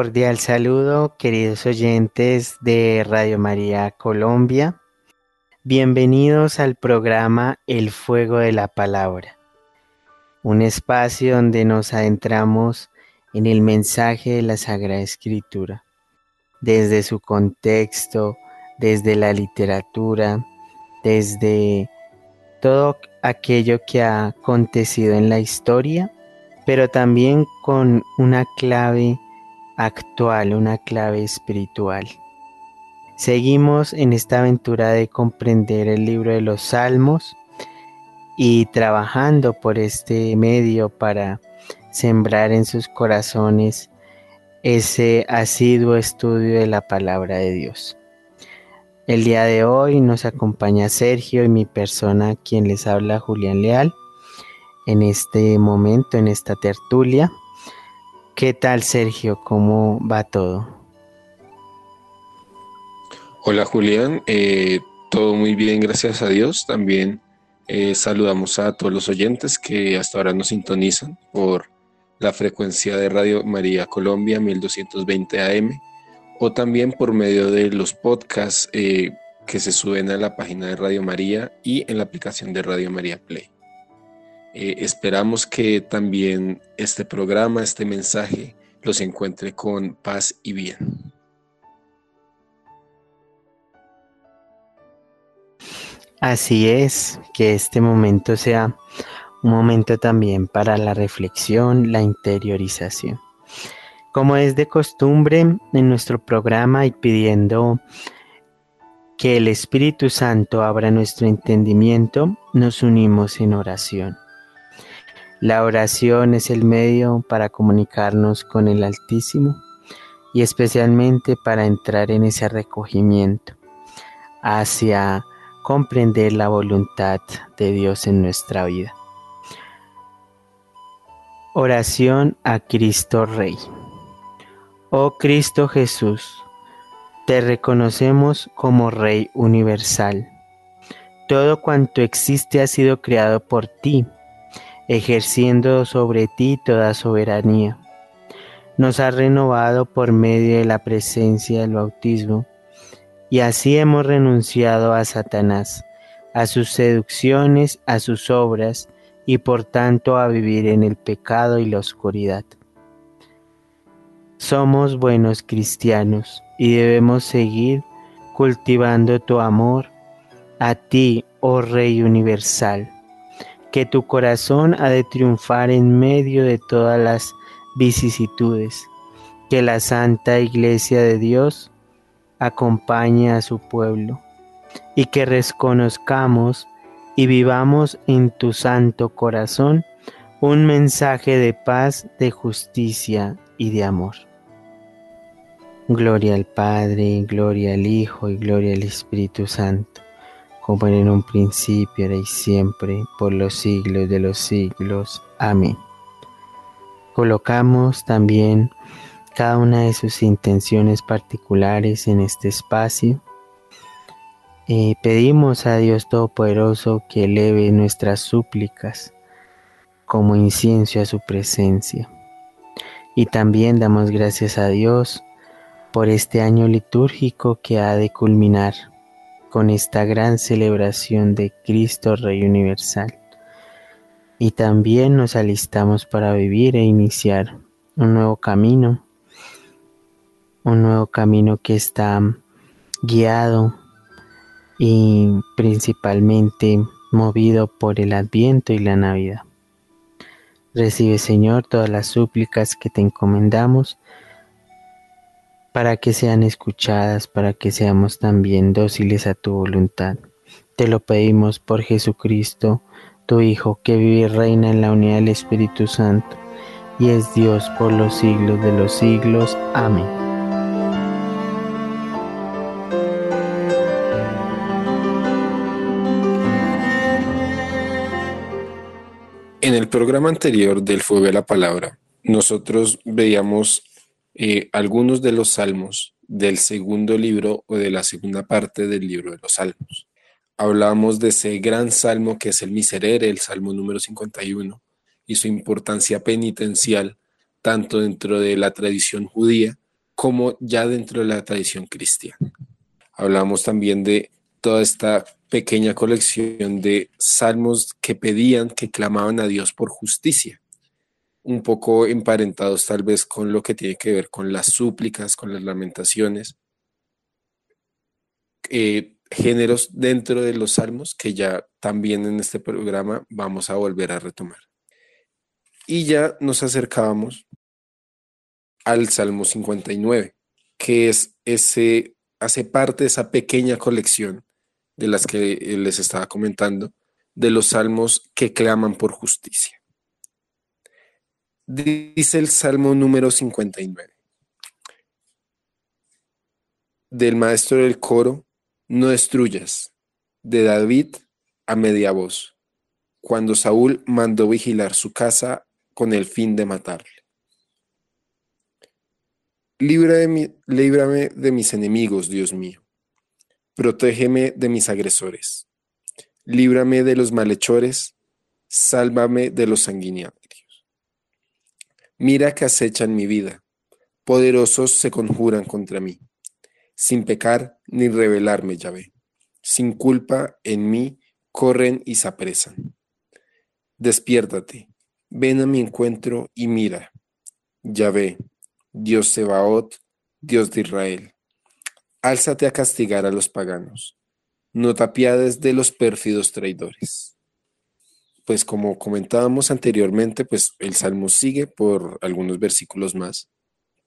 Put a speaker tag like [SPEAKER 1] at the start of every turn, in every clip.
[SPEAKER 1] Cordial saludo, queridos oyentes de Radio María Colombia. Bienvenidos al programa El Fuego de la Palabra, un espacio donde nos adentramos en el mensaje de la Sagrada Escritura, desde su contexto, desde la literatura, desde todo aquello que ha acontecido en la historia, pero también con una clave actual, una clave espiritual. Seguimos en esta aventura de comprender el libro de los Salmos y trabajando por este medio para sembrar en sus corazones ese asiduo estudio de la palabra de Dios. El día de hoy nos acompaña Sergio y mi persona, quien les habla, Julián Leal, en este momento, en esta tertulia. ¿Qué tal, Sergio? ¿Cómo va todo?
[SPEAKER 2] Hola Julián, eh, todo muy bien, gracias a Dios. También eh, saludamos a todos los oyentes que hasta ahora nos sintonizan por la frecuencia de Radio María Colombia 1220 AM o también por medio de los podcasts eh, que se suben a la página de Radio María y en la aplicación de Radio María Play. Eh, esperamos que también este programa, este mensaje, los encuentre con paz y bien.
[SPEAKER 1] Así es, que este momento sea un momento también para la reflexión, la interiorización. Como es de costumbre en nuestro programa y pidiendo que el Espíritu Santo abra nuestro entendimiento, nos unimos en oración. La oración es el medio para comunicarnos con el Altísimo y especialmente para entrar en ese recogimiento hacia comprender la voluntad de Dios en nuestra vida. Oración a Cristo Rey. Oh Cristo Jesús, te reconocemos como Rey universal. Todo cuanto existe ha sido creado por ti, ejerciendo sobre ti toda soberanía. Nos ha renovado por medio de la presencia del bautismo y así hemos renunciado a Satanás, a sus seducciones, a sus obras, y por tanto a vivir en el pecado y la oscuridad. Somos buenos cristianos y debemos seguir cultivando tu amor a ti, oh Rey universal, que tu corazón ha de triunfar en medio de todas las vicisitudes, que la Santa Iglesia de Dios acompañe a su pueblo y que reconozcamos y vivamos en tu santo corazón un mensaje de paz, de justicia y de amor. Gloria al Padre, gloria al Hijo y gloria al Espíritu Santo, como en un principio, ahora y siempre, por los siglos de los siglos. Amén. Colocamos también cada una de sus intenciones particulares en este espacio. Eh, pedimos a Dios Todopoderoso que eleve nuestras súplicas como incienso a su presencia. Y también damos gracias a Dios por este año litúrgico que ha de culminar con esta gran celebración de Cristo Rey Universal. Y también nos alistamos para vivir e iniciar un nuevo camino, un nuevo camino que está guiado y principalmente movido por el Adviento y la Navidad. Recibe, Señor, todas las súplicas que te encomendamos para que sean escuchadas, para que seamos también dóciles a tu voluntad. Te lo pedimos por Jesucristo, tu Hijo, que vive y reina en la unidad del Espíritu Santo, y es Dios por los siglos de los siglos. Amén.
[SPEAKER 2] En el programa anterior del Fuego de la Palabra, nosotros veíamos eh, algunos de los salmos del segundo libro o de la segunda parte del libro de los salmos. Hablamos de ese gran salmo que es el Miserere, el salmo número 51, y su importancia penitencial, tanto dentro de la tradición judía como ya dentro de la tradición cristiana. Hablamos también de toda esta pequeña colección de salmos que pedían, que clamaban a Dios por justicia, un poco emparentados tal vez con lo que tiene que ver con las súplicas, con las lamentaciones, eh, géneros dentro de los salmos que ya también en este programa vamos a volver a retomar. Y ya nos acercábamos al Salmo 59, que es ese, hace parte de esa pequeña colección de las que les estaba comentando, de los salmos que claman por justicia. Dice el Salmo número 59. Del maestro del coro, no destruyas, de David a media voz, cuando Saúl mandó vigilar su casa con el fin de matarle. líbrame de mis enemigos, Dios mío Protégeme de mis agresores. Líbrame de los malhechores. Sálvame de los sanguinarios. Mira que acechan mi vida. Poderosos se conjuran contra mí. Sin pecar ni rebelarme, Yahvé. Sin culpa en mí corren y se apresan. Despiértate, ven a mi encuentro y mira. Yahvé, Dios Sebaot, Dios de Israel Álzate a castigar a los paganos, no tapiades de los pérfidos traidores. Pues como comentábamos anteriormente, pues el Salmo sigue por algunos versículos más,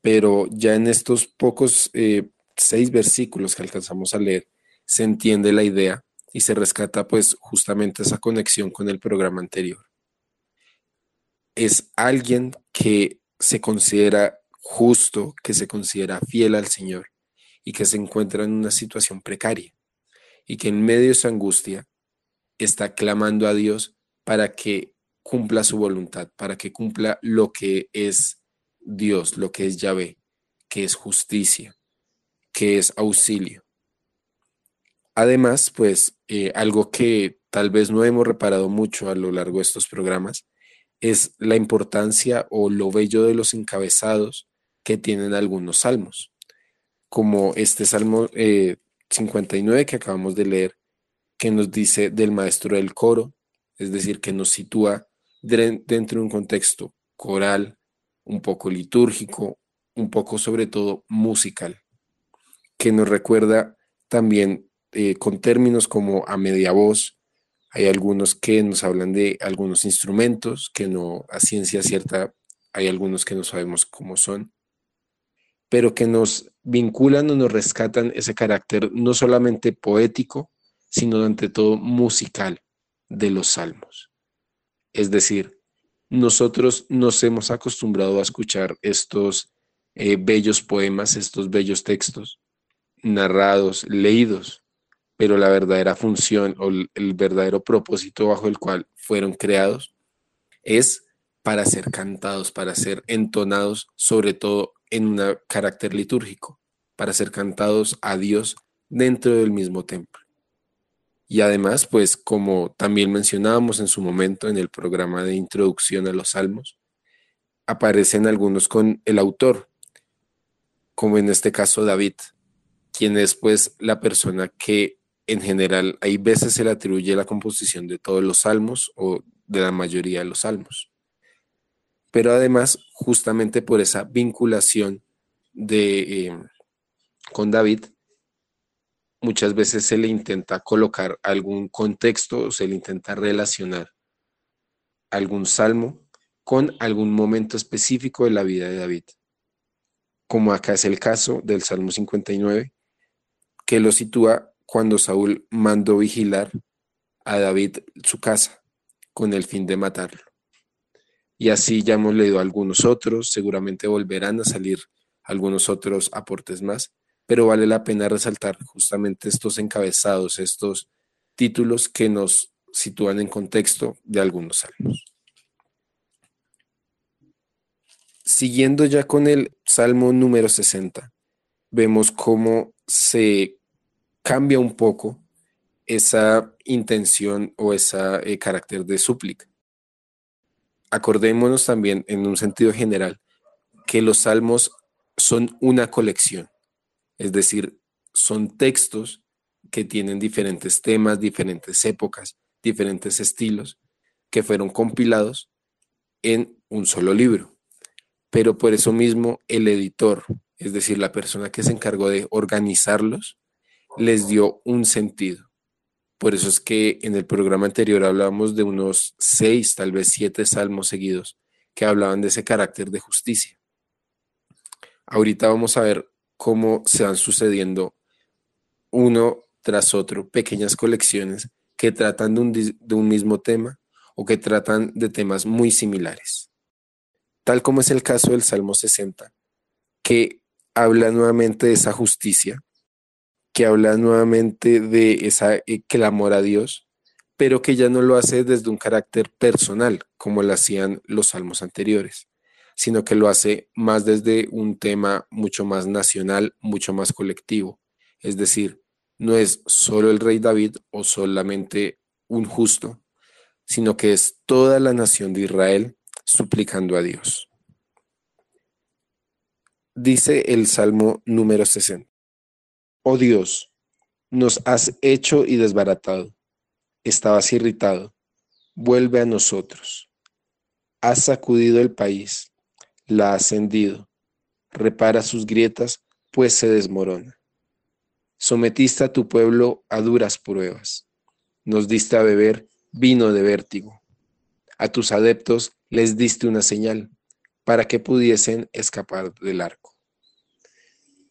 [SPEAKER 2] pero ya en estos pocos eh, seis versículos que alcanzamos a leer, se entiende la idea y se rescata pues justamente esa conexión con el programa anterior. Es alguien que se considera justo, que se considera fiel al Señor y que se encuentra en una situación precaria y que en medio de su angustia está clamando a Dios para que cumpla su voluntad, para que cumpla lo que es Dios, lo que es Yahvé, que es justicia, que es auxilio. Además, pues eh, algo que tal vez no hemos reparado mucho a lo largo de estos programas es la importancia o lo bello de los encabezados que tienen algunos salmos como este Salmo 59 eh, que acabamos de leer, que nos dice del maestro del coro, es decir, que nos sitúa dentro de un contexto coral, un poco litúrgico, un poco sobre todo musical, que nos recuerda también eh, con términos como a media voz, hay algunos que nos hablan de algunos instrumentos que no a ciencia cierta hay algunos que no sabemos cómo son, pero que nos vinculan o nos rescatan ese carácter no solamente poético, sino ante todo musical de los salmos. Es decir, nosotros nos hemos acostumbrado a escuchar estos eh, bellos poemas, estos bellos textos, narrados, leídos, pero la verdadera función o el verdadero propósito bajo el cual fueron creados es para ser cantados, para ser entonados, sobre todo en un carácter litúrgico, para ser cantados a Dios dentro del mismo templo. Y además, pues como también mencionábamos en su momento en el programa de introducción a los salmos, aparecen algunos con el autor, como en este caso David, quien es pues la persona que en general hay veces se le atribuye la composición de todos los salmos o de la mayoría de los salmos. Pero además, justamente por esa vinculación de, eh, con David, muchas veces se le intenta colocar algún contexto, se le intenta relacionar algún salmo con algún momento específico de la vida de David. Como acá es el caso del Salmo 59, que lo sitúa cuando Saúl mandó vigilar a David su casa con el fin de matarlo. Y así ya hemos leído algunos otros, seguramente volverán a salir algunos otros aportes más, pero vale la pena resaltar justamente estos encabezados, estos títulos que nos sitúan en contexto de algunos salmos. Siguiendo ya con el Salmo número 60, vemos cómo se cambia un poco esa intención o ese carácter de súplica. Acordémonos también en un sentido general que los salmos son una colección, es decir, son textos que tienen diferentes temas, diferentes épocas, diferentes estilos, que fueron compilados en un solo libro. Pero por eso mismo el editor, es decir, la persona que se encargó de organizarlos, les dio un sentido. Por eso es que en el programa anterior hablábamos de unos seis, tal vez siete salmos seguidos que hablaban de ese carácter de justicia. Ahorita vamos a ver cómo se van sucediendo uno tras otro pequeñas colecciones que tratan de un, de un mismo tema o que tratan de temas muy similares. Tal como es el caso del Salmo 60, que habla nuevamente de esa justicia que habla nuevamente de esa eh, clamor a Dios, pero que ya no lo hace desde un carácter personal, como lo hacían los salmos anteriores, sino que lo hace más desde un tema mucho más nacional, mucho más colectivo. Es decir, no es solo el rey David o solamente un justo, sino que es toda la nación de Israel suplicando a Dios. Dice el Salmo número 60. Oh Dios, nos has hecho y desbaratado. Estabas irritado. Vuelve a nosotros. Has sacudido el país, la has hendido. Repara sus grietas, pues se desmorona. Sometiste a tu pueblo a duras pruebas. Nos diste a beber vino de vértigo. A tus adeptos les diste una señal para que pudiesen escapar del arco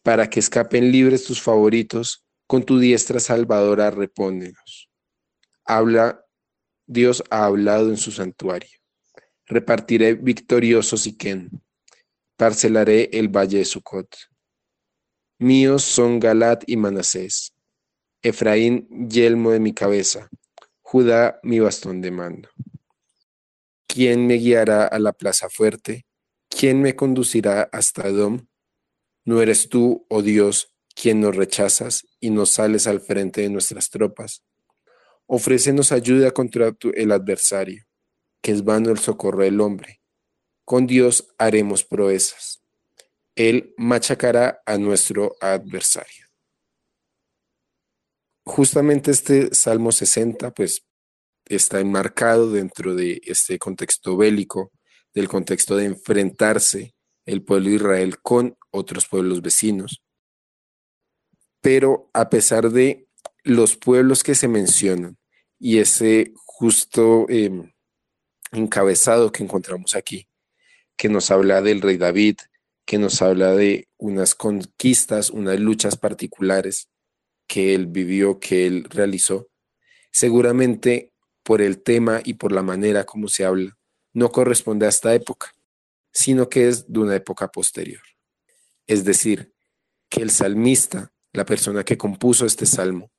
[SPEAKER 2] para que escapen libres tus favoritos, con tu diestra salvadora repónenos. Habla, Dios ha hablado en su santuario. Repartiré victorioso Siquén, parcelaré el valle de Sucot. Míos son Galat y Manasés, Efraín, yelmo de mi cabeza, Judá, mi bastón de mando. ¿Quién me guiará a la plaza fuerte? ¿Quién me conducirá hasta Edom? ¿No eres tú, oh Dios, quien nos rechazas y nos sales al frente de nuestras tropas? Ofrécenos ayuda contra el adversario, que es vano el socorro del hombre. Con Dios haremos proezas. Él machacará a nuestro adversario. Justamente este Salmo 60, pues, está enmarcado dentro de este contexto bélico, del contexto de enfrentarse el pueblo de Israel con otros pueblos vecinos. Pero a pesar de los pueblos que se mencionan y ese justo em, encabezado que encontramos aquí, que nos habla del rey David, que nos habla de unas conquistas, unas luchas particulares que él vivió, que él realizó, seguramente por el tema y por la manera como se habla, no corresponde a esta época, sino que es de una época posterior. Es decir, que el salmista, la persona que compuso este salmo,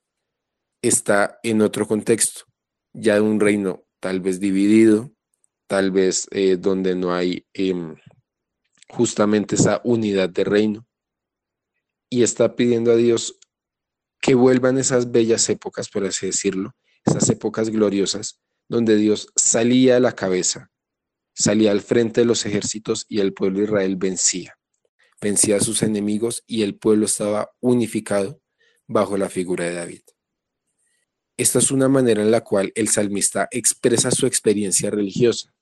[SPEAKER 2] está en otro contexto, ya de un reino tal vez dividido, tal vez eh, donde no hay em, justamente esa unidad de reino, y está pidiendo a Dios que vuelvan esas bellas épocas, por así decirlo, esas épocas gloriosas, donde Dios salía a la cabeza, salía al frente de los ejércitos y el pueblo de Israel vencía. Vencía a sus enemigos y el pueblo estaba unificado bajo la figura de David. Esta es una manera en la cual el salmista expresa su experiencia religiosa,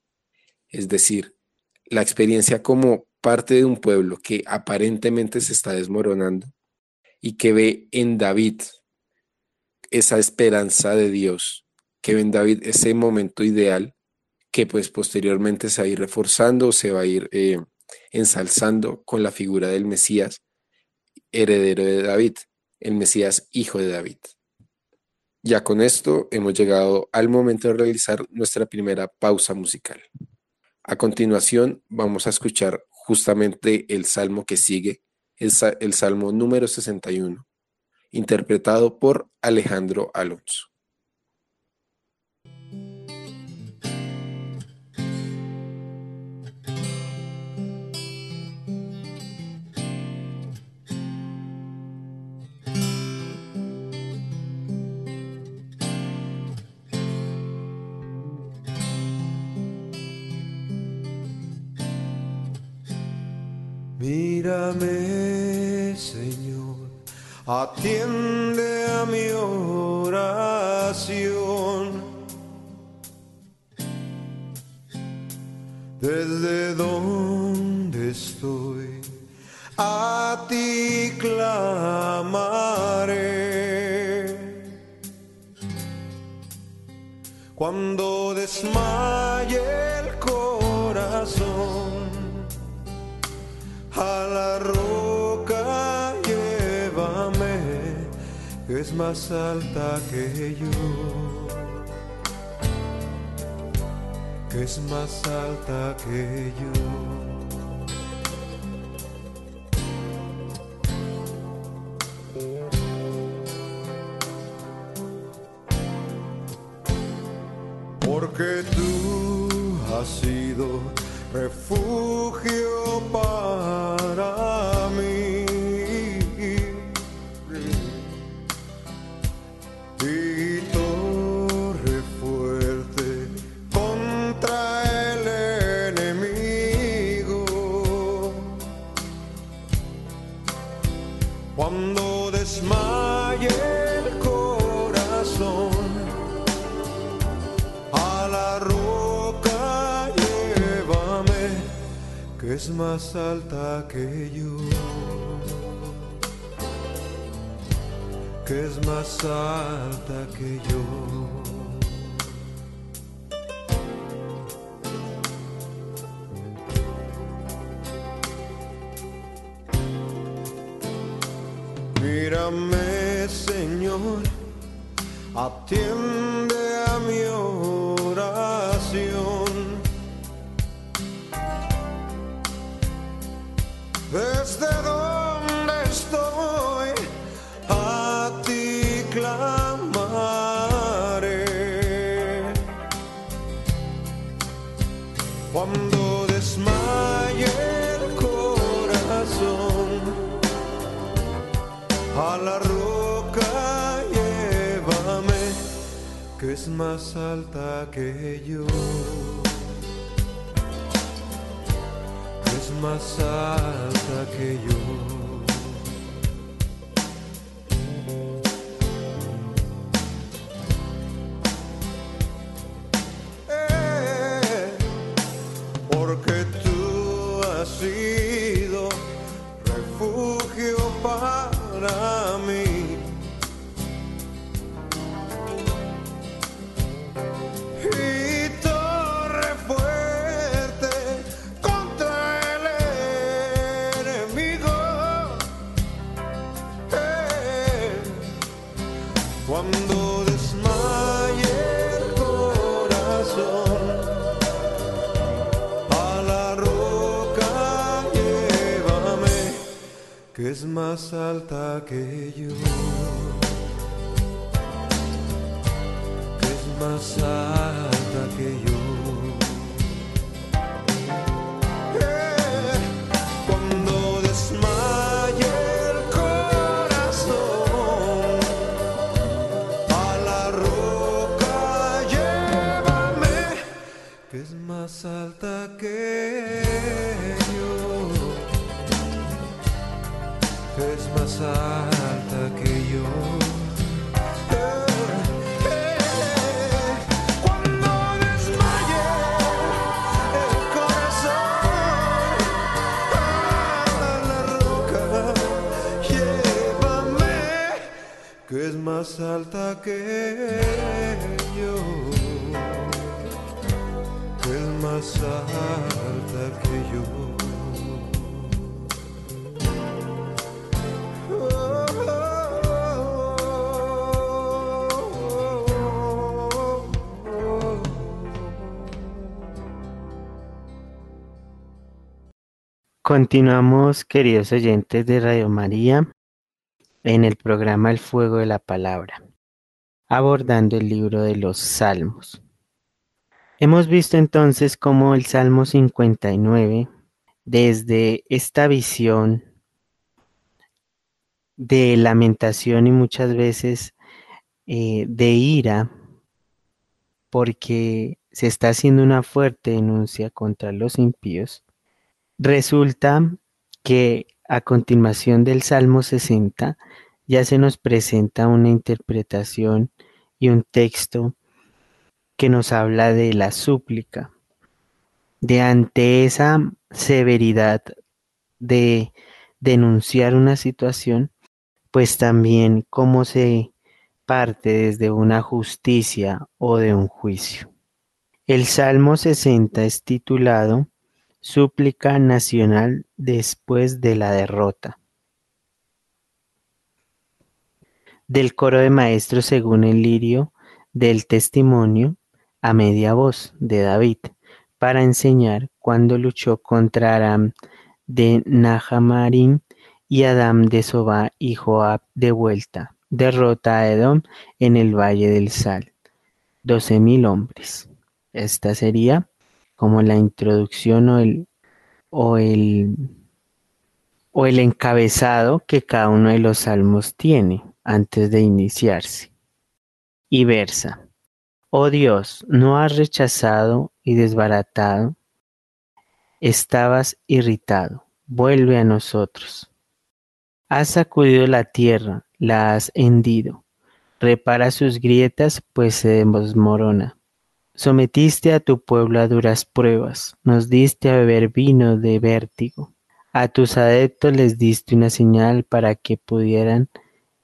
[SPEAKER 2] es decir, la experiencia como parte de un pueblo que aparentemente se está desmoronando y que ve en David esa esperanza de Dios, que ve en David ese momento ideal que pues posteriormente se va a ir reforzando, se va a ir eh, ensalzando con la figura del Mesías, heredero de David, el Mesías hijo de David. Ya con esto hemos llegado al momento de realizar nuestra primera pausa musical. A continuación vamos a escuchar justamente el salmo que sigue, el, salmo número 61, interpretado por Alejandro Alonso.
[SPEAKER 3] Mírame, Señor, atiende a mi oración. Desde donde estoy, a ti clamaré. Cuando desmaye la roca llévame, es más alta que yo, que es más alta que yo. Más alta que yo.
[SPEAKER 1] Continuamos, queridos oyentes de Radio María, en el programa El Fuego de la Palabra, abordando el libro de los Salmos. Hemos visto entonces cómo el Salmo 59, desde esta visión de lamentación y muchas veces eh, de ira, porque se está haciendo una fuerte denuncia contra los impíos, Resulta que a continuación del Salmo 60 ya se nos presenta una interpretación y un texto que nos habla de la súplica, de ante esa severidad de denunciar una situación, pues también cómo se parte desde una justicia o de un juicio. El Salmo 60 es titulado Súplica nacional después de la derrota. Del coro de maestros según el lirio del testimonio a media voz de David para enseñar cuando luchó contra Aram de Nahamarim y Adam de Sobá y Joab de vuelta. Derrota a Edom en el valle del Sal. Doce mil hombres. Esta sería como la introducción o el, o el, o el encabezado que cada uno de los salmos tiene antes de iniciarse. Y versa, oh Dios, no has rechazado y desbaratado, estabas irritado, vuelve a nosotros. Has sacudido la tierra, la has hendido, repara sus grietas, pues se desmorona. Sometiste a tu pueblo a duras pruebas, nos diste a beber vino de vértigo. A tus adeptos les diste una señal para que pudieran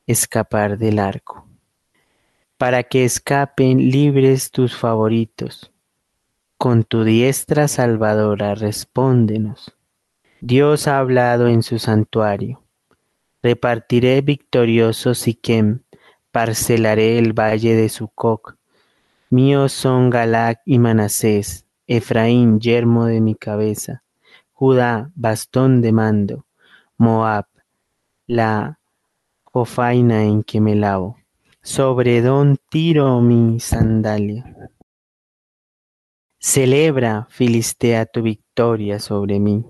[SPEAKER 1] escapar del arco, para que escapen libres tus favoritos. Con tu diestra salvadora respóndenos. Dios ha hablado en su santuario. Repartiré victorioso Siquem, parcelaré el valle de Sucoc Míos son Galac y Manasés, Efraín, yermo de mi cabeza, Judá, bastón de mando, Moab, la jofaina en que me lavo, sobre don tiro mi sandalia. Celebra, Filistea, tu victoria sobre mí.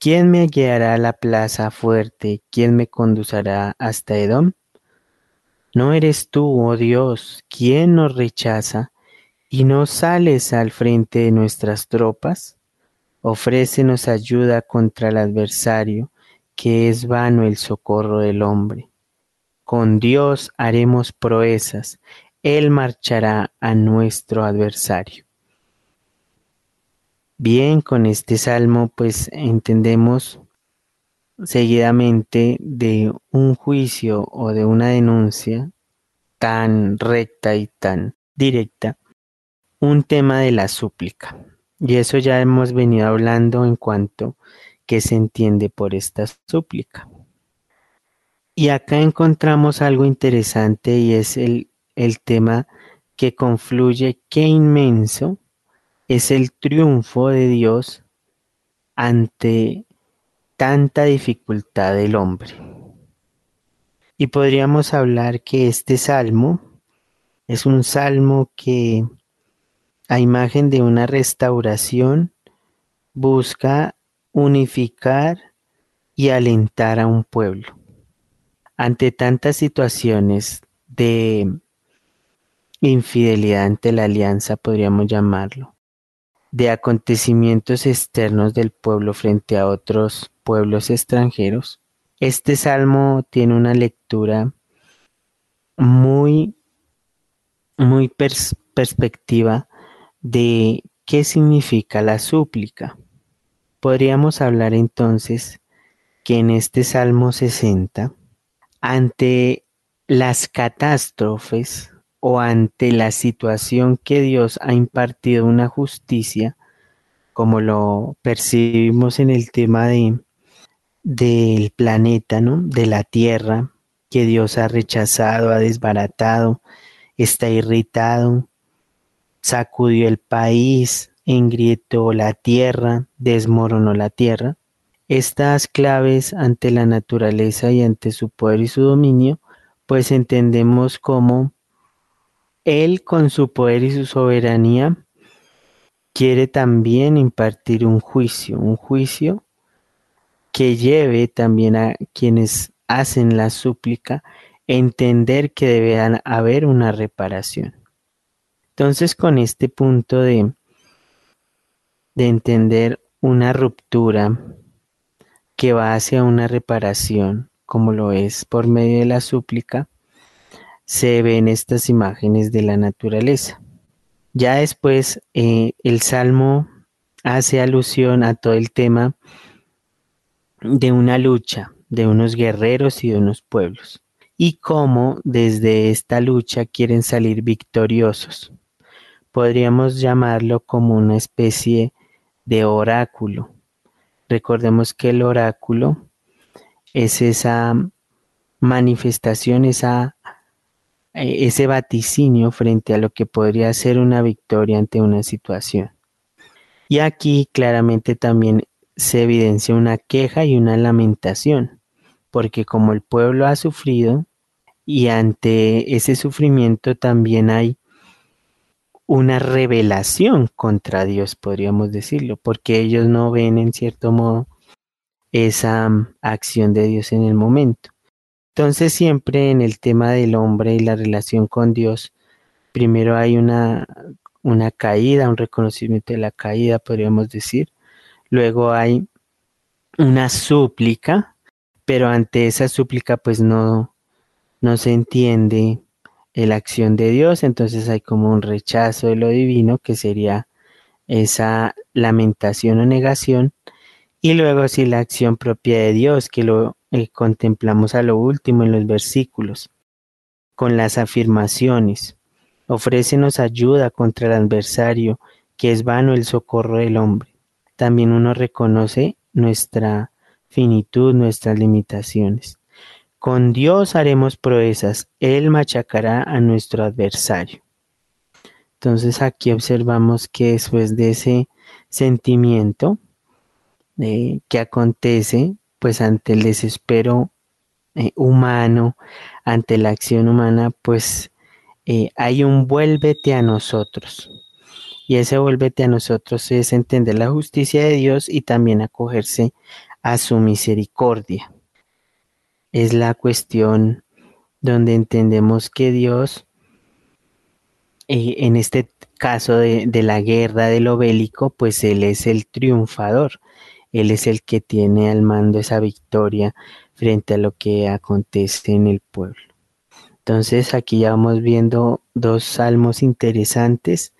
[SPEAKER 1] ¿Quién me guiará a la plaza fuerte? ¿Quién me conducirá hasta Edom? ¿No eres tú, oh Dios, quien nos rechaza y no sales al frente de nuestras tropas? Ofrécenos ayuda contra el adversario, que es vano el socorro del hombre. Con Dios haremos proezas, Él marchará a nuestro adversario. Bien, con este salmo pues entendemos seguidamente de un juicio o de una denuncia tan recta y tan directa, un tema de la súplica. Y eso ya hemos venido hablando en cuanto que se entiende por esta súplica. Y acá encontramos algo interesante y es el, el tema que confluye, qué inmenso es el triunfo de Dios ante tanta dificultad del hombre. Y podríamos hablar que este salmo es un salmo que a imagen de una restauración busca unificar y alentar a un pueblo. Ante tantas situaciones de infidelidad ante la alianza, podríamos llamarlo, de acontecimientos externos del pueblo frente a otros pueblos extranjeros, este salmo tiene una lectura muy, muy perspectiva de qué significa la súplica. Podríamos hablar entonces que en este Salmo 60, ante las catástrofes o ante la situación que Dios ha impartido una justicia, como lo percibimos en el tema de del planeta, ¿no? De la Tierra, que Dios ha rechazado, ha desbaratado, está irritado, sacudió el país, engrietó la tierra, desmoronó la tierra. Estas claves ante la naturaleza y ante su poder y su dominio, pues entendemos como Él con su poder y su soberanía quiere también impartir un juicio, un juicio que lleve también a quienes hacen la súplica entender que debe haber una reparación. Entonces con este punto de, de entender una ruptura que va hacia una reparación, como lo es por medio de la súplica, se ven estas imágenes de la naturaleza. Ya después eh, el Salmo hace alusión a todo el tema de una lucha de unos guerreros y de unos pueblos, y cómo desde esta lucha quieren salir victoriosos. Podríamos llamarlo como una especie de oráculo. Recordemos que el oráculo es esa manifestación, esa, ese vaticinio frente a lo que podría ser una victoria ante una situación. Y aquí claramente también se evidencia una queja y una lamentación, porque como el pueblo ha sufrido y ante ese sufrimiento también hay una revelación contra Dios, podríamos decirlo, porque ellos no ven en cierto modo esa mm, acción de Dios en el momento. Entonces siempre en el tema del hombre y la relación con Dios, primero hay una, una caída, un reconocimiento de la caída, podríamos decir, Luego hay una súplica, pero ante esa súplica pues no, no se entiende la acción de Dios, entonces hay como un rechazo de lo divino que sería esa lamentación o negación. Y luego sí la acción propia de Dios que lo eh, contemplamos a lo último en los versículos con las afirmaciones ofrécenos ayuda contra el adversario que es vano el socorro del hombre también uno reconoce nuestra finitud, nuestras limitaciones. Con Dios haremos proezas, Él machacará a nuestro adversario. Entonces aquí observamos que después de ese sentimiento eh, que acontece, pues ante el desespero eh, humano, ante la acción humana, pues eh, hay un vuélvete a nosotros. Y ese vuélvete a nosotros es entender la justicia de Dios y también acogerse a su misericordia. Es la cuestión donde entendemos que Dios, eh, en este caso de, de la guerra, de lo bélico, pues Él es el triunfador. Él es el que tiene al mando esa victoria frente a lo que acontece en el pueblo. Entonces aquí ya vamos viendo dos salmos interesantes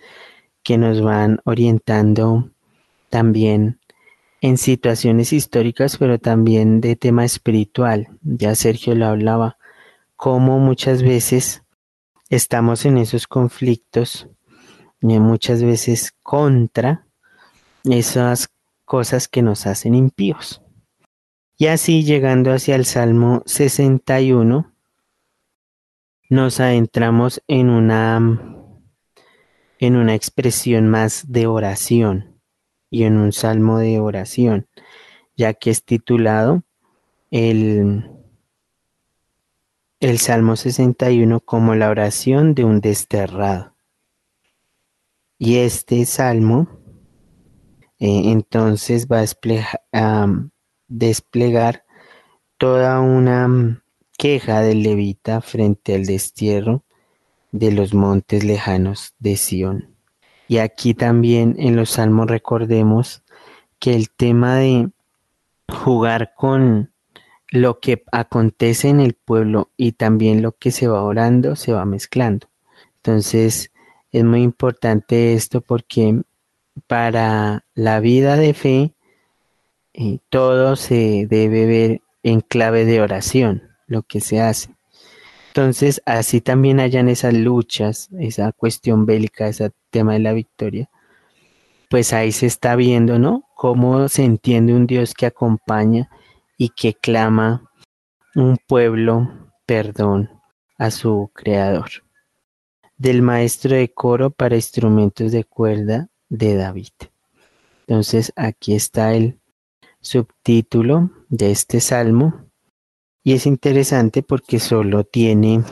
[SPEAKER 1] que nos van orientando también en situaciones históricas, pero también de tema espiritual. Ya Sergio lo hablaba, cómo muchas veces estamos en esos conflictos, y muchas veces contra esas cosas que nos hacen impíos. Y así llegando hacia el Salmo 61, nos adentramos en una en una expresión más de oración y en un salmo de oración. ya que es titulado el, el Salmo 61 como la oración de un desterrado. Y este salmo eh, entonces va a desplegar toda una queja del levita frente al destierro de los montes lejanos de Sión. Y aquí también en los salmos recordemos que el tema de jugar con lo que acontece en el pueblo y también lo que se va orando se va mezclando. Entonces es muy importante esto porque para la vida de fe eh, todo se debe ver en clave de oración, lo que se hace. Entonces, así también hayan esas luchas, esa cuestión bélica, ese tema de la victoria, pues ahí se está viendo, ¿no? Cómo se entiende un Dios que acompaña y que clama un pueblo perdón a su creador. Del maestro de coro para instrumentos de cuerda de David. Entonces aquí está el subtítulo de este salmo y es interesante porque solo tiene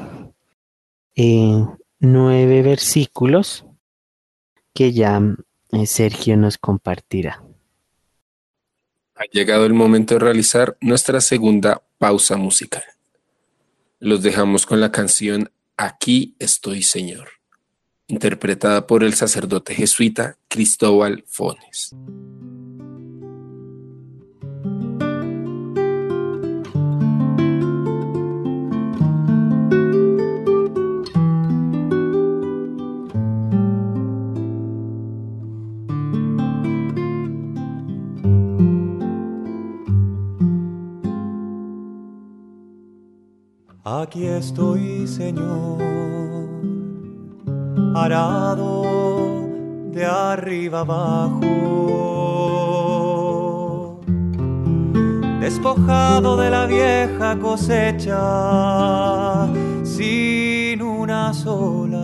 [SPEAKER 1] eh, nueve versículos que ya eh, Sergio nos compartirá.
[SPEAKER 2] Ha llegado el momento de realizar nuestra segunda pausa musical. Los dejamos con la canción Aquí estoy Señor, interpretada por el sacerdote jesuita Cristóbal Fones.
[SPEAKER 4] Aquí estoy, Señor, arado de arriba abajo, despojado de la vieja cosecha, sin una sola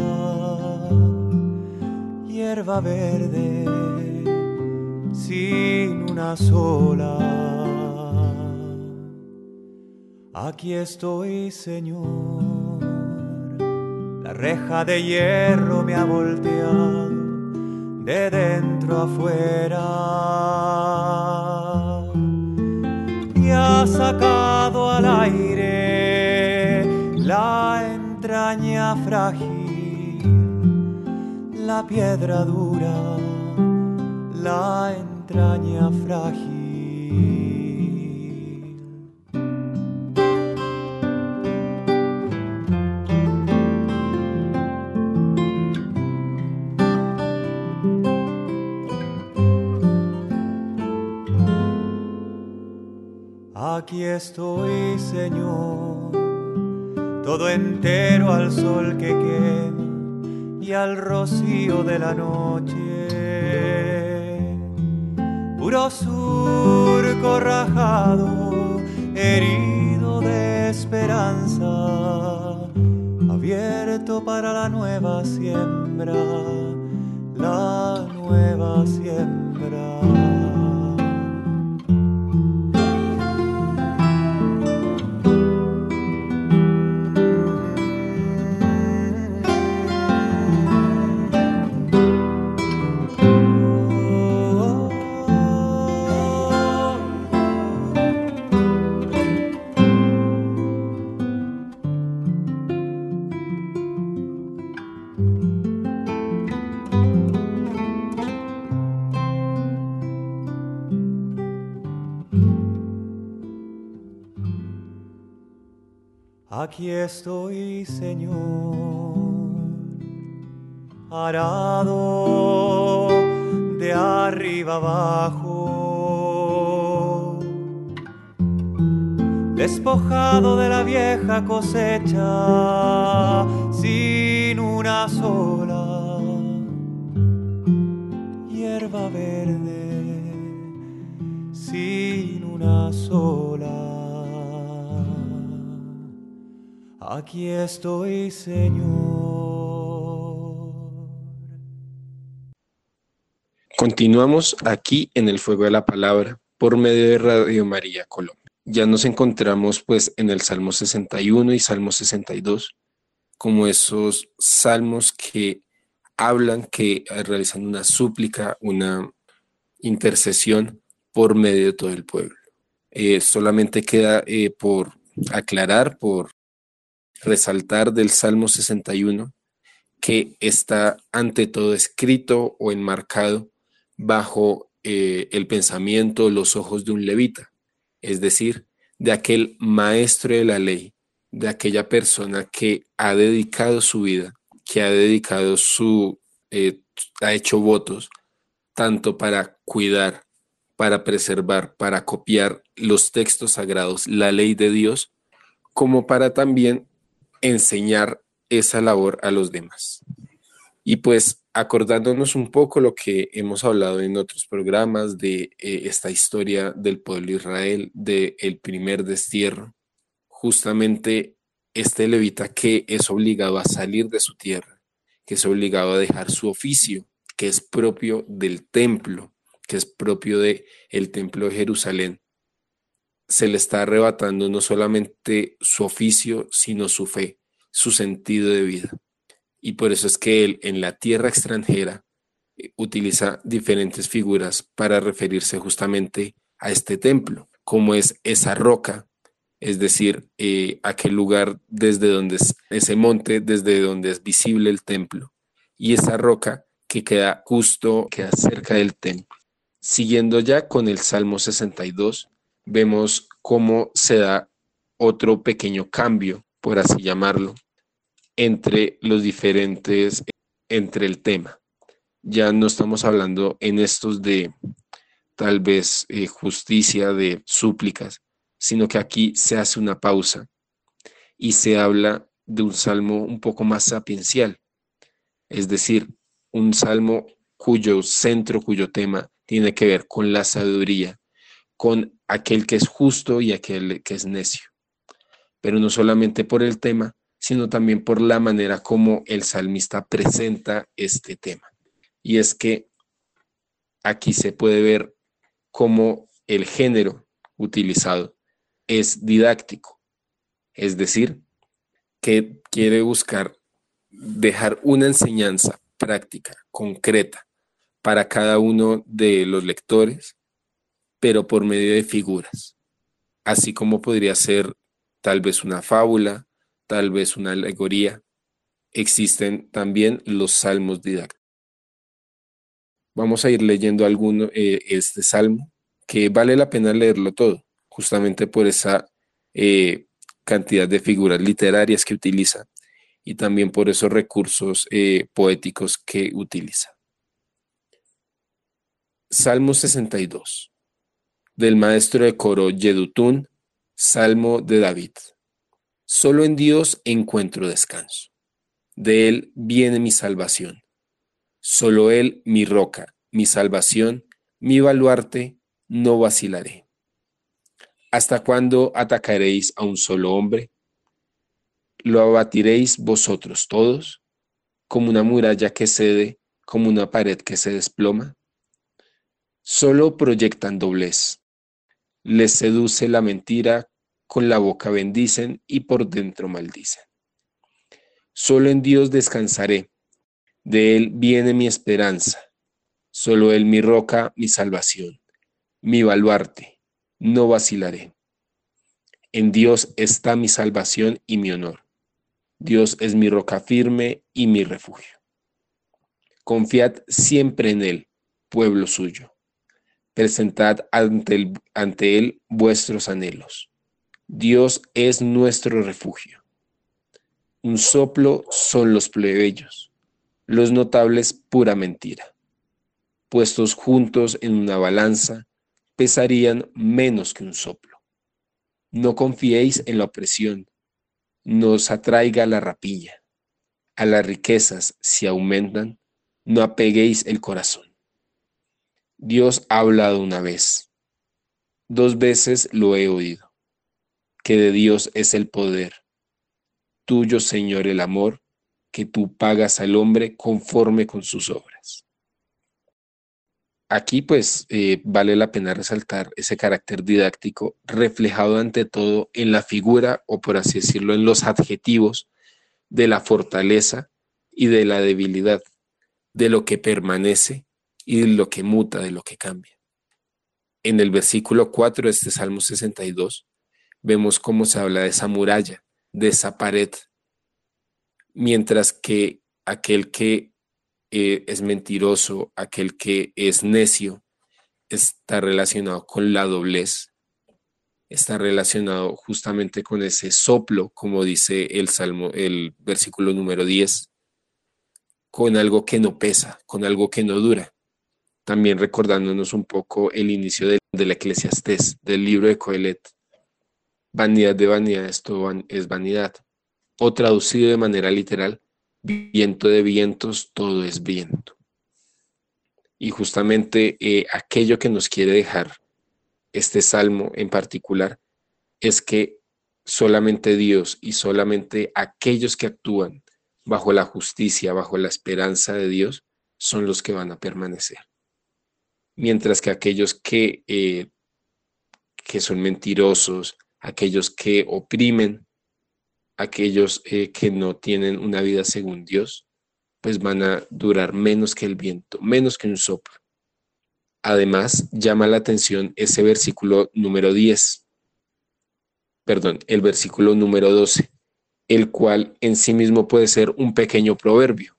[SPEAKER 4] hierba verde, sin una sola Aquí estoy, Señor. Reja de hierro me ha volteado de dentro afuera y ha sacado al aire la entraña frágil, la piedra dura, la entraña frágil. Aquí estoy, Señor, todo entero al sol que quema y al rocío de la noche. Puro surco rajado, herido de esperanza, abierto para la nueva siembra, la nueva siembra. Aquí estoy, Señor, arado de arriba abajo, despojado de la vieja cosecha, sin una sola hierba verde, sin una sola Aquí estoy, Señor.
[SPEAKER 2] Continuamos aquí en el fuego de la palabra por medio de Radio María Colombia. Ya nos encontramos pues en el Salmo 61 y Salmo 62 como esos salmos que hablan, que realizan una súplica, una intercesión por medio de todo el pueblo. Eh, solamente queda eh, por aclarar, por resaltar del Salmo 61, que está ante todo escrito o enmarcado bajo eh, el pensamiento, los ojos de un levita, es decir, de aquel maestro de la ley, de aquella persona que ha dedicado su vida, que ha dedicado su, eh, ha hecho votos, tanto para cuidar, para preservar, para copiar los textos sagrados, la ley de Dios, como para también enseñar esa labor a los demás. Y pues acordándonos un poco lo que hemos hablado en otros programas de eh, esta historia del pueblo de Israel, del el primer destierro, justamente este levita que es obligado a salir de su tierra, que es obligado a dejar su oficio, que es propio del templo, que es propio del el templo de Jerusalén, se le está arrebatando no solamente su oficio, sino su fe, su sentido de vida. Y por eso es que él en la tierra extranjera eh, utiliza diferentes figuras para referirse justamente a este templo, como es esa roca, es decir, eh, aquel lugar desde donde es ese monte, desde donde es visible el templo, y esa roca que queda justo, queda cerca del templo. Siguiendo ya con el Salmo 62, vemos cómo se da otro pequeño cambio, por así llamarlo, entre los diferentes, entre el tema. Ya no estamos hablando en estos de tal vez eh, justicia, de súplicas, sino que aquí se hace una pausa y se habla de un salmo un poco más sapiencial, es decir, un salmo cuyo centro, cuyo tema tiene que ver con la sabiduría, con aquel que es justo y aquel que es necio. Pero no solamente por el tema, sino también por la manera como el salmista presenta este tema. Y es que aquí se puede ver cómo el género utilizado es didáctico, es decir, que quiere buscar dejar una enseñanza práctica, concreta, para cada uno de los lectores, pero por medio de figuras, así como podría ser tal vez una fábula, tal vez una alegoría, existen también los salmos didácticos. Vamos a ir leyendo alguno, eh, este salmo, que vale la pena leerlo todo, justamente por esa eh, cantidad de figuras literarias que utiliza y también por esos recursos eh, poéticos que utiliza. Salmo 62, del maestro de coro Yedutún, Salmo de David. Solo en Dios encuentro descanso. De Él viene mi salvación. Solo Él mi roca, mi salvación, mi baluarte, no vacilaré. ¿Hasta cuándo atacaréis a un solo hombre? ¿Lo abatiréis vosotros todos? Como una muralla que cede, como una pared que se desploma. Solo proyectan doblez. Les seduce la mentira con la boca bendicen y por dentro maldicen. Solo en Dios descansaré, de Él viene mi esperanza, solo Él mi roca, mi salvación, mi baluarte, no vacilaré. En Dios está mi salvación y mi honor. Dios es mi roca firme y mi refugio. Confiad siempre en Él, pueblo suyo. Presentad ante, ante Él vuestros anhelos Dios es nuestro refugio. Un soplo son los plebeyos, los notables pura mentira. Puestos juntos en una balanza, pesarían menos que un soplo. No confiéis en la opresión, no os atraiga la rapilla. A las riquezas, si aumentan, no apeguéis el corazón. Dios ha hablado una vez, dos veces lo he oído que de Dios es el poder. Tuyo, Señor, el amor, que tú pagas al hombre conforme con sus obras. aquí pues eh, vale la pena resaltar ese carácter didáctico reflejado ante todo en la figura o por así decirlo en los adjetivos de la fortaleza y de la debilidad, de lo que permanece y de lo que muta, de lo que cambia. En el versículo 4 de este Salmo 62 vemos cómo se habla de esa muralla, de esa pared, mientras que aquel que eh, es mentiroso, aquel que es necio, está relacionado con la doblez, está relacionado justamente con ese soplo, como dice el Salmo, el versículo número 10, con algo que no pesa, con algo que no dura. También recordándonos un poco el inicio de, la Eclesiastés, del libro de Coelet. Vanidad de vanidad, esto es vanidad. O traducido de manera literal, viento de vientos, todo es viento. Y justamente eh, aquello que nos quiere dejar este salmo en particular es que solamente Dios y solamente aquellos que actúan bajo la justicia, bajo la esperanza de Dios, son los que van a permanecer. Mientras que aquellos que, eh, que son mentirosos, aquellos que oprimen, aquellos eh, que no tienen una vida según Dios, pues van a durar menos que el viento, menos que un soplo. Además, llama la atención ese versículo número 10, perdón, el versículo número 12, el cual en sí mismo puede ser un pequeño proverbio,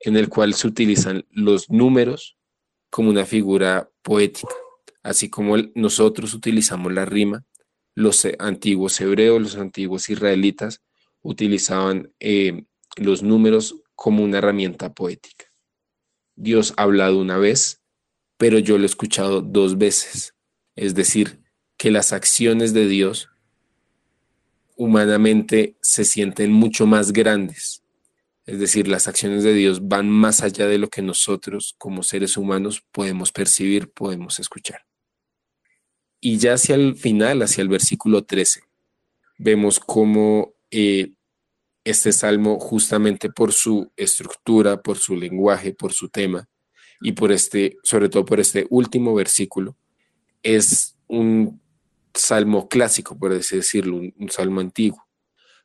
[SPEAKER 2] en el cual se utilizan los números como una figura poética, así como nosotros utilizamos la rima los antiguos hebreos, los antiguos israelitas utilizaban eh, los números como una herramienta poética. Dios ha hablado una vez, pero yo lo he escuchado dos veces. Es decir, que las acciones de Dios humanamente se sienten mucho más grandes. Es decir, las acciones de Dios van más allá de lo que nosotros como seres humanos podemos percibir, podemos escuchar. Y ya hacia el final, hacia el versículo 13, vemos cómo eh, este salmo, justamente por su estructura, por su lenguaje, por su tema, y por este, sobre todo por este último versículo, es un salmo clásico, por así decirlo, un, un salmo antiguo,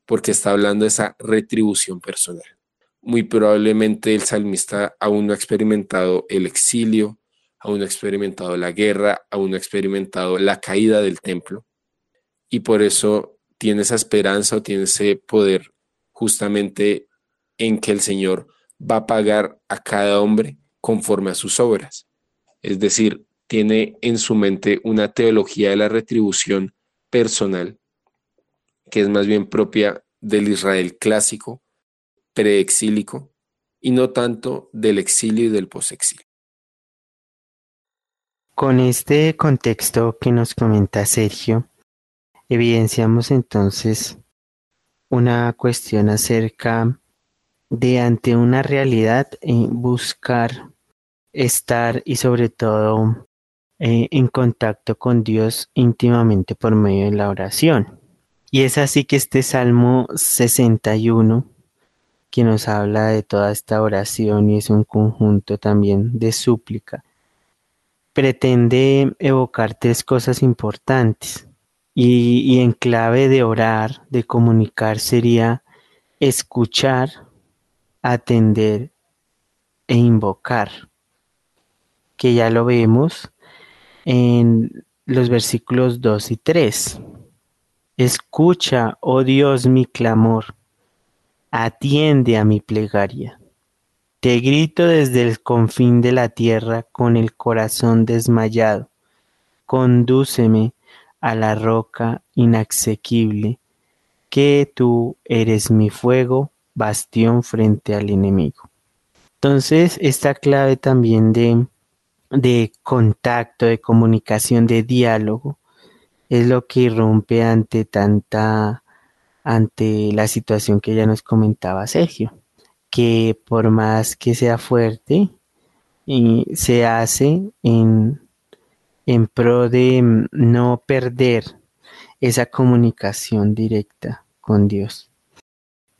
[SPEAKER 2] porque está hablando de esa retribución personal. Muy probablemente el salmista aún no ha experimentado el exilio, aún no ha experimentado la guerra, aún no ha experimentado la caída del templo. Y por eso tiene esa esperanza o tiene ese poder justamente en que el Señor va a pagar a cada hombre conforme a sus obras. Es decir, tiene en su mente una teología de la retribución personal, que es más bien propia del Israel clásico, preexílico, y no tanto del exilio y del posexilio.
[SPEAKER 1] Con este contexto que nos comenta Sergio, evidenciamos entonces una cuestión acerca de ante una realidad eh, buscar estar y sobre todo eh, en contacto con Dios íntimamente por medio de la oración. Y es así que este Salmo 61, que nos habla de toda esta oración y es un conjunto también de súplica, pretende evocar tres cosas importantes y, en clave de orar, de comunicar, sería escuchar, atender e invocar, que ya lo vemos en los versículos 2 y 3. Escucha, oh Dios, mi clamor, atiende a mi plegaria. Te grito desde el confín de la tierra con el corazón desmayado. Condúceme a la roca inasequible, que tú eres mi fuego, bastión frente al enemigo. Entonces, esta clave también de, de contacto, de comunicación, de diálogo, es lo que irrumpe ante tanta, ante la situación que ya nos comentaba Sergio que por más que sea fuerte, se hace en, en pro de mm, no perder esa comunicación directa con Dios.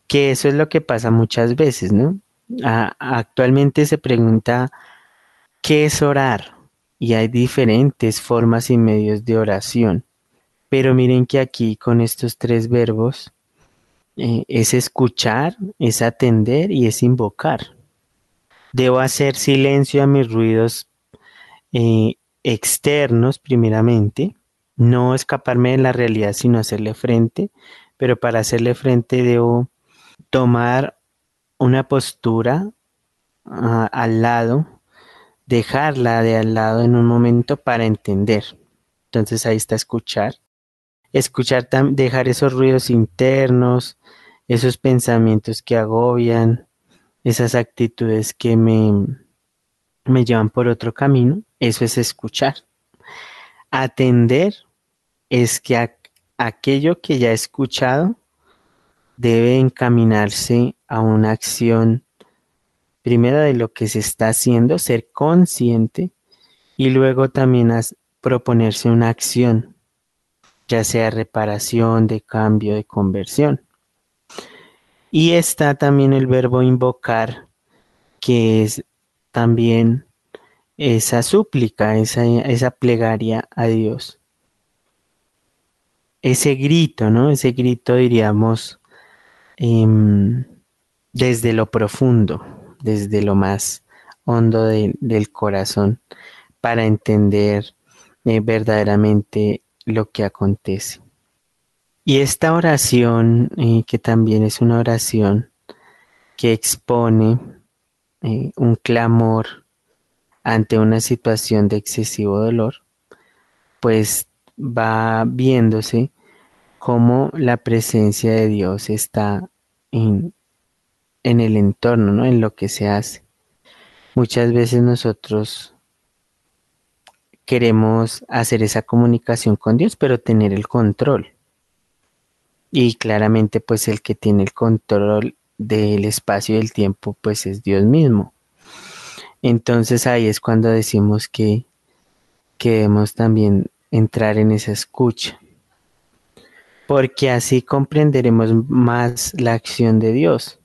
[SPEAKER 1] Que eso es lo que pasa muchas veces, ¿no? actualmente se pregunta, ¿qué es orar? y hay diferentes formas y medios de oración. Pero miren que aquí con estos tres verbos eh, es escuchar, es atender y es invocar. Debo hacer silencio a mis ruidos eh, externos primeramente, no escaparme de la realidad, sino hacerle frente, pero para hacerle frente debo tomar una postura ah, al lado, dejarla de al lado en un momento para entender. Entonces ahí está escuchar. Escuchar, dejar esos ruidos internos, esos pensamientos que agobian, esas actitudes que me, me llevan por otro camino, eso es escuchar. Atender es que aquello que ya he escuchado debe encaminarse a una acción, primero de lo que se está haciendo, ser consciente, y luego también proponerse una acción, ya sea reparación, de cambio, de conversión. Y está también el verbo invocar, que es también esa súplica, esa, esa plegaria a Dios. Ese grito, ¿no? Ese grito, diríamos, em, desde lo profundo, desde lo más hondo del corazón, para entender eh, verdaderamente lo que acontece. Y esta oración, eh, que también es una oración que expone eh, un clamor ante una situación de excesivo dolor, pues va viéndose cómo la presencia de Dios está en, en el entorno, ¿no? en lo que se hace. Muchas veces nosotros queremos hacer esa comunicación con Dios, pero tener el control. Y claramente pues el que tiene el control del espacio y el tiempo pues es Dios mismo. Entonces ahí es cuando decimos que, que debemos también entrar en esa escucha. Porque así comprenderemos más la acción de Dios.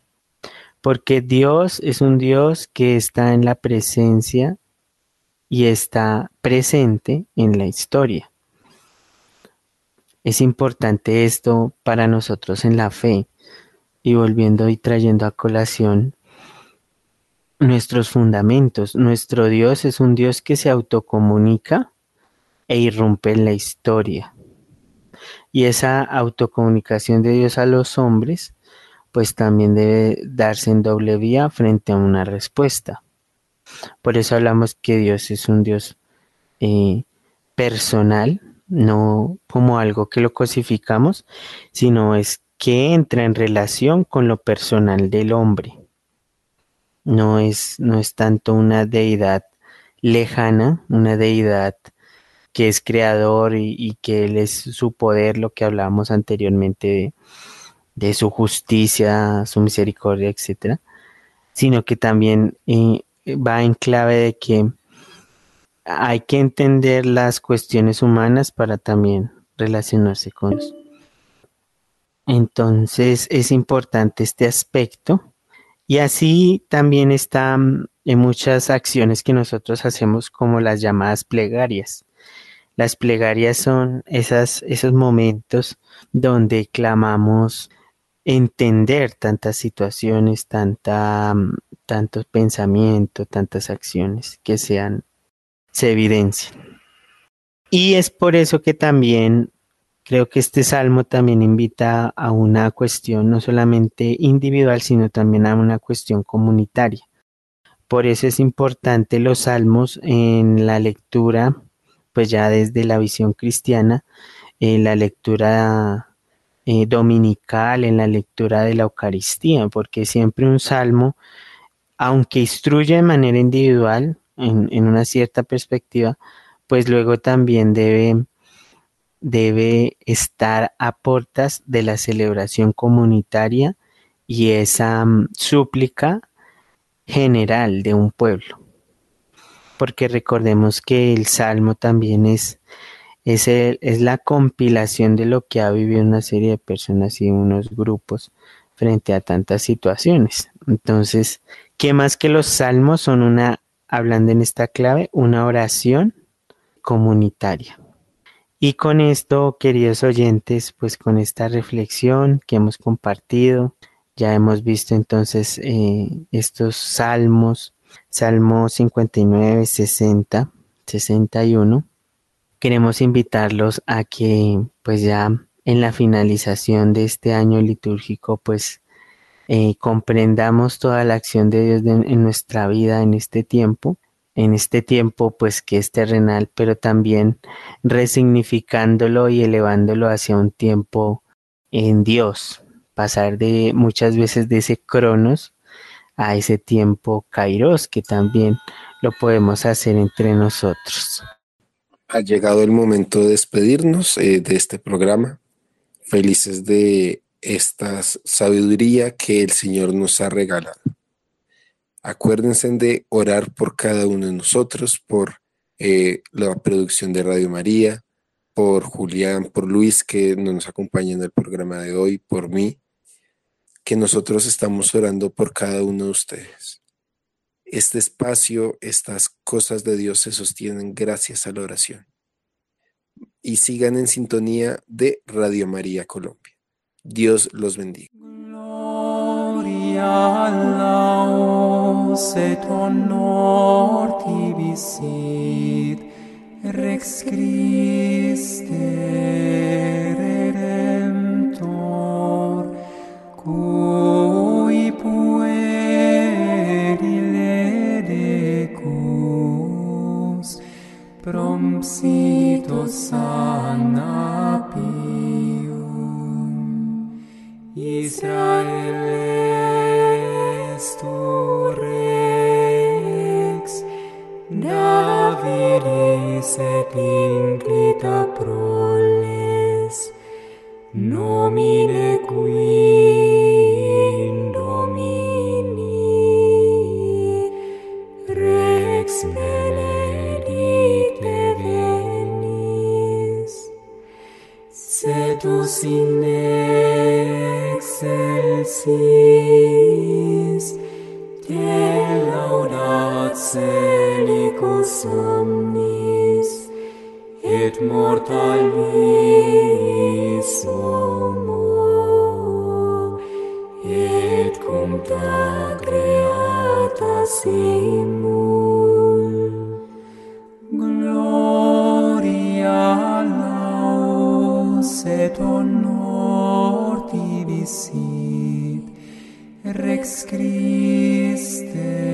[SPEAKER 1] Porque Dios es un Dios que está en la presencia y está presente en la historia. Es importante esto para nosotros en la fe y volviendo y trayendo a colación nuestros fundamentos. Nuestro Dios es un Dios que se autocomunica e irrumpe en la historia. Y esa autocomunicación de Dios a los hombres, pues también debe darse en doble vía frente a una respuesta. Por eso hablamos que Dios es un Dios eh, personal, no como algo que lo cosificamos, sino es que entra en relación con lo personal del hombre. No es, no es tanto una deidad lejana, una deidad que es creador y, que Él es su poder, lo que hablábamos anteriormente de, su justicia, su misericordia, etcétera, sino que también eh, va en clave de que hay que entender las cuestiones humanas para también relacionarse con Dios. Entonces es importante este aspecto y así también están en muchas acciones que nosotros hacemos como las llamadas plegarias. Las plegarias son esas, esos momentos donde clamamos entender tantas situaciones, tanta, tantos pensamientos, tantas acciones que sean se evidencian. Y es por eso que también creo que este salmo también invita a una cuestión no solamente individual, sino también a una cuestión comunitaria. Por eso es importante los salmos en la lectura, pues ya desde la visión cristiana, en la lectura eh, dominical, en la lectura de la Eucaristía, porque siempre un salmo, aunque instruye de manera individual, en, una cierta perspectiva, pues luego también debe, debe estar a portas de la celebración comunitaria y esa mm, súplica general de un pueblo. Porque recordemos que el Salmo también es, es, es, la compilación de lo que ha vivido una serie de personas y unos grupos frente a tantas situaciones. Entonces, ¿qué más que los salmos son una hablando en esta clave, una oración comunitaria. Y con esto, queridos oyentes, pues con esta reflexión que hemos compartido, ya hemos visto entonces eh, estos salmos, Salmo 59, 60, 61. Queremos invitarlos a que pues ya en la finalización de este año litúrgico pues eh, comprendamos toda la acción de Dios en nuestra vida en este tiempo, en este tiempo pues que es terrenal, pero también resignificándolo y elevándolo hacia un tiempo en Dios, pasar de muchas veces de ese cronos a ese tiempo kairos que también lo podemos hacer entre nosotros.
[SPEAKER 4] Ha llegado el momento de despedirnos eh, de este programa, felices de esta sabiduría que el Señor nos ha regalado. Acuérdense de orar por cada uno de nosotros, por eh, la producción de Radio María, por Julián, por Luis que nos acompaña en el programa de hoy, por mí, que nosotros estamos orando por cada uno de ustedes. Este espacio, estas cosas de Dios se sostienen gracias a la oración. Y sigan en sintonía de Radio María Colombia. Dios los bendiga. Gloria et honor tibi Rex Christe Redemptor, cui puerile decus, promsito sana Israeles tu rex, Davidis et inclita proles, nomine qui in domini, rex benedicte venis, setus in exis te laudat celicus omnis et mortalis homo et cum ta creata simul gloria laus et honor tibi Rex Christe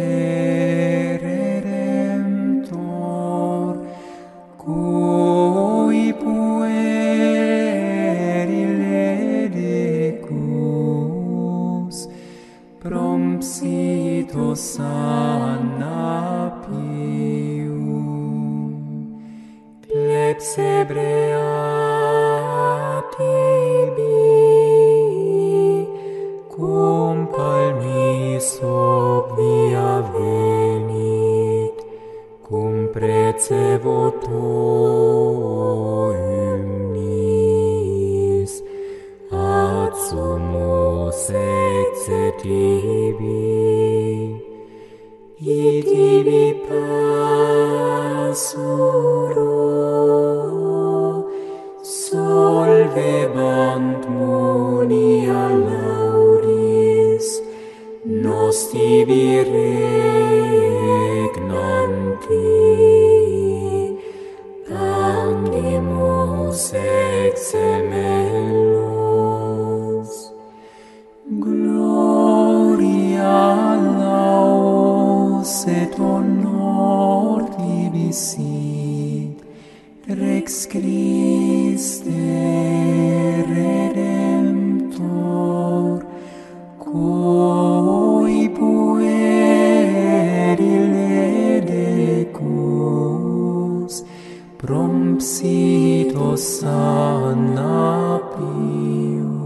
[SPEAKER 4] prompsit osanna pium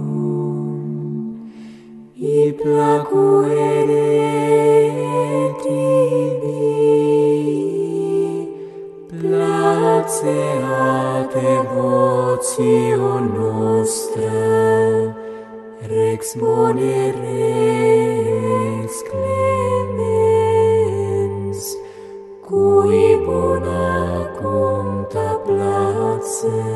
[SPEAKER 4] i placuere tibi placeat devotio nostra rex monere sin.